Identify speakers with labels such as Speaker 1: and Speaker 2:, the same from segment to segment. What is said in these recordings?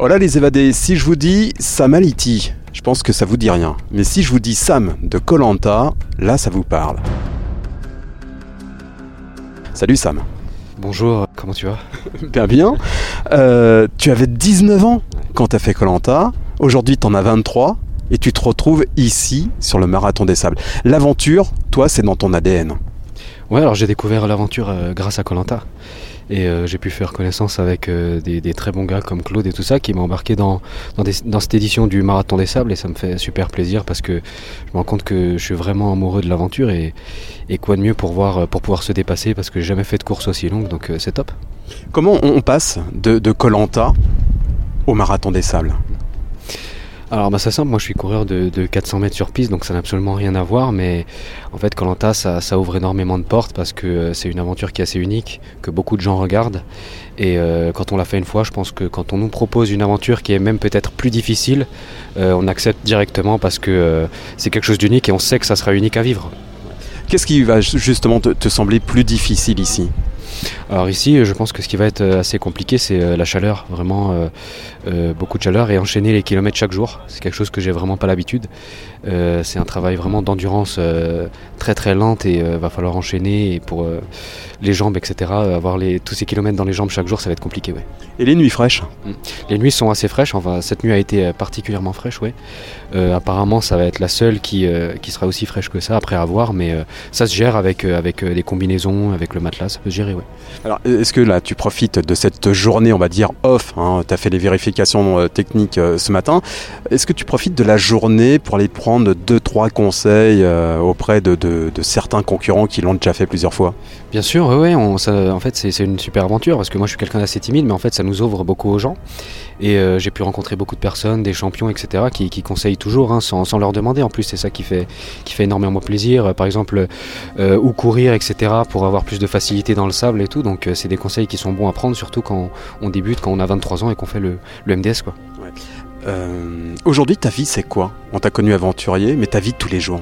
Speaker 1: Oh là les évadés, si je vous dis Sam Aliti, je pense que ça vous dit rien. Mais si je vous dis Sam de Colanta, là ça vous parle. Salut Sam.
Speaker 2: Bonjour, comment tu vas?
Speaker 1: Bien bien. Euh, tu avais 19 ans quand tu as fait Colanta. Aujourd'hui, tu en as 23 et tu te retrouves ici sur le marathon des sables. L'aventure, toi, c'est dans ton ADN.
Speaker 2: Ouais, alors j'ai découvert l'aventure euh, grâce à Colanta. Et euh, j'ai pu faire connaissance avec euh, des, très bons gars comme Claude et tout ça qui m'ont embarqué dans, dans, cette édition du Marathon des Sables et ça me fait super plaisir parce que je me rends compte que je suis vraiment amoureux de l'aventure et, quoi de mieux pour, voir, pour pouvoir se dépasser parce que j'ai jamais fait de course aussi longue donc c'est top.
Speaker 1: Comment on passe de Colanta au marathon des sables?
Speaker 2: Alors bah c'est simple, moi je suis coureur de, de 400 mètres sur piste donc ça n'a absolument rien à voir. Mais en fait Colanta ça, ça ouvre énormément de portes parce que euh, c'est une aventure qui est assez unique, que beaucoup de gens regardent. Et euh, quand on l'a fait une fois je pense que quand on nous propose une aventure qui est même peut-être plus difficile euh, on accepte directement parce que c'est quelque chose d'unique et on sait que ça sera unique à vivre.
Speaker 1: Qu'est-ce qui va ju- justement te, te sembler plus difficile ici?
Speaker 2: Alors ici, je pense que ce qui va être euh, assez compliqué, c'est euh, la chaleur, vraiment euh, beaucoup de chaleur et enchaîner les kilomètres chaque jour. C'est quelque chose que j'ai vraiment pas l'habitude. Euh, c'est un travail vraiment d'endurance euh, très très lente et va falloir enchaîner et pour les jambes, etc. Avoir les, tous ces kilomètres dans les jambes chaque jour, ça va être compliqué. Ouais.
Speaker 1: Et les nuits fraîches?
Speaker 2: Les nuits sont assez fraîches. Enfin, cette nuit a été particulièrement fraîche, ouais. Apparemment, ça va être la seule qui, qui sera aussi fraîche que ça après avoir, mais ça se gère avec, avec des combinaisons, avec le matelas, ça peut se gérer, ouais.
Speaker 1: Alors, est-ce que là, tu profites de cette journée, on va dire, off Tu as fait les vérifications euh, techniques euh, ce matin. Est-ce que tu profites de la journée pour aller prendre deux, trois conseils euh, auprès de, certains concurrents qui l'ont déjà fait plusieurs fois?
Speaker 2: Bien sûr, en fait c'est une super aventure parce que moi je suis quelqu'un d'assez timide, mais en fait ça nous ouvre beaucoup aux gens. Et j'ai pu rencontrer beaucoup de personnes, des champions, etc., qui, conseillent toujours hein, sans, leur demander. En plus, c'est ça qui fait, qui fait énormément plaisir. Par exemple, où courir, etc., pour avoir plus de facilité dans le sable et tout. Euh, c'est des conseils qui sont bons à prendre, surtout quand on débute, quand on a 23 ans et qu'on fait le, le MDS. Quoi.
Speaker 1: Euh, Aujourd'hui, ta vie, c'est quoi? On t'a connu aventurier, mais ta vie de tous les jours?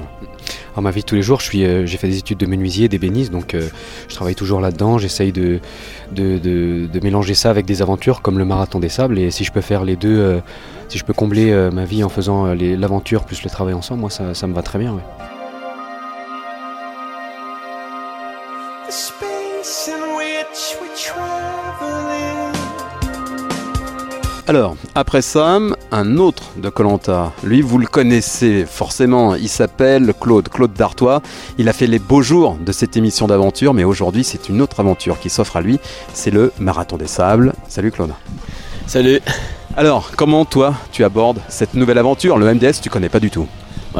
Speaker 2: Alors ma vie de tous les jours, je suis, euh, j'ai fait des études de menuisier, d'ébéniste, donc euh, je travaille toujours là-dedans. J'essaye de, de, de- de mélanger ça avec des aventures comme le marathon des sables. Et si je peux faire les deux, si je peux combler ma vie en faisant les- l'aventure plus le travail ensemble, moi ça, ça me va très bien. ouais.
Speaker 1: Alors, après Sam, un autre de Colanta. Lui, vous le connaissez forcément. Il s'appelle Claude, Claude Dartois. Il a fait les beaux jours de cette émission d'aventure, mais aujourd'hui, c'est une autre aventure qui s'offre à lui. C'est le Marathon des Sables. Salut Claude.
Speaker 3: Salut
Speaker 1: Alors, comment toi, tu abordes cette nouvelle aventure? Le MDS, tu connais pas du tout.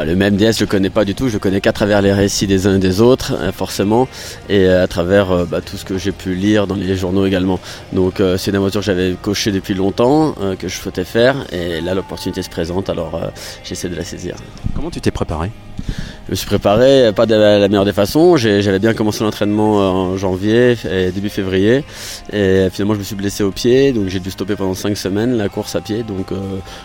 Speaker 3: Le même DS, je le connais pas du tout, je le connais qu'à travers les récits des uns et des autres, euh, forcément, et euh, à travers euh, bah, tout ce que j'ai pu lire dans les journaux également. Donc euh, c'est une aventure que j'avais cochée depuis longtemps, euh, que je souhaitais faire, et là l'opportunité se présente, alors euh, j'essaie de la saisir.
Speaker 1: Comment tu t'es préparé?
Speaker 3: Je me suis préparé, pas de la meilleure des façons, j'avais bien commencé l'entraînement en janvier et début février, et finalement je me suis blessé au pied, donc j'ai dû stopper pendant 5 semaines la course à pied, donc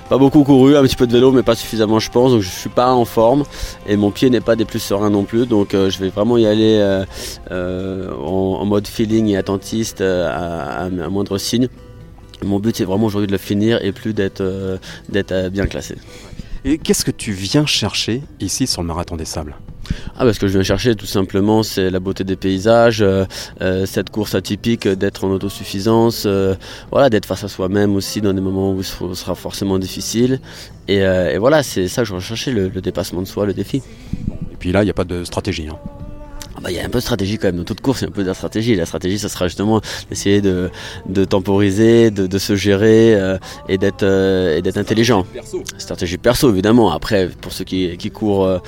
Speaker 3: pas beaucoup couru, un petit peu de vélo, mais pas suffisamment je pense, donc je suis pas en forme, et mon pied n'est pas des plus sereins non plus, donc euh, je vais vraiment y aller euh, euh, en, mode feeling et attentiste à, à, moindre signe. Mon but c'est vraiment aujourd'hui de le finir et plus d'être d'être bien classé.
Speaker 1: Et qu'est-ce que tu viens chercher ici sur le Marathon des Sables?
Speaker 3: Ah bah ce que je viens chercher tout simplement c'est la beauté des paysages, euh, euh, cette course atypique d'être en autosuffisance, euh, voilà d'être face à soi-même aussi dans des moments où ce sera forcément difficile et, voilà c'est ça que je recherchais le, le dépassement de soi, le défi.
Speaker 1: Et puis là, il n'y a pas de stratégie. hein.
Speaker 3: Ah bah, Il y a un peu de stratégie quand même dans toute course, il y a un peu de la stratégie. La stratégie, ça sera justement d'essayer de, de temporiser, de, de se gérer euh, et d'être euh, et intelligent. Stratégie perso évidemment. Après, pour ceux qui, qui courent euh,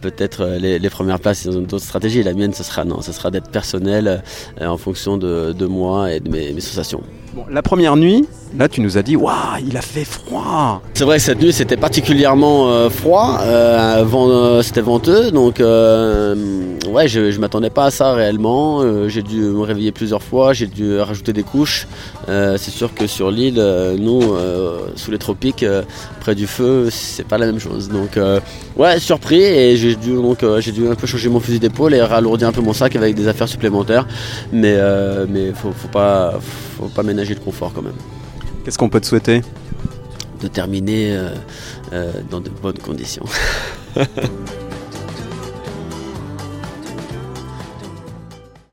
Speaker 3: peut-être euh, les, les premières places, ils ont d'autres stratégies. La mienne, ce sera non, ce sera d'être personnel euh, en fonction de, de moi et de mes, mes sensations.
Speaker 1: La première nuit, là, tu nous as dit, waouh, il a fait froid.
Speaker 3: C'est vrai que cette nuit c'était particulièrement euh, froid, euh, euh, c'était venteux, donc ouais, je, m'attendais pas à ça réellement. J'ai dû me réveiller plusieurs fois, j'ai dû rajouter des couches. C'est sûr que sur l'île, nous, sous les tropiques, près du feu, c'est pas la même chose. Donc ouais, surpris et j'ai dû dû un peu changer mon fusil d'épaule et ralourdir un peu mon sac avec des affaires supplémentaires. Mais mais faut, faut pas faut pas ménager le confort quand même.
Speaker 1: Qu'est-ce qu'on peut te souhaiter?
Speaker 3: De terminer euh, euh, dans de bonnes conditions.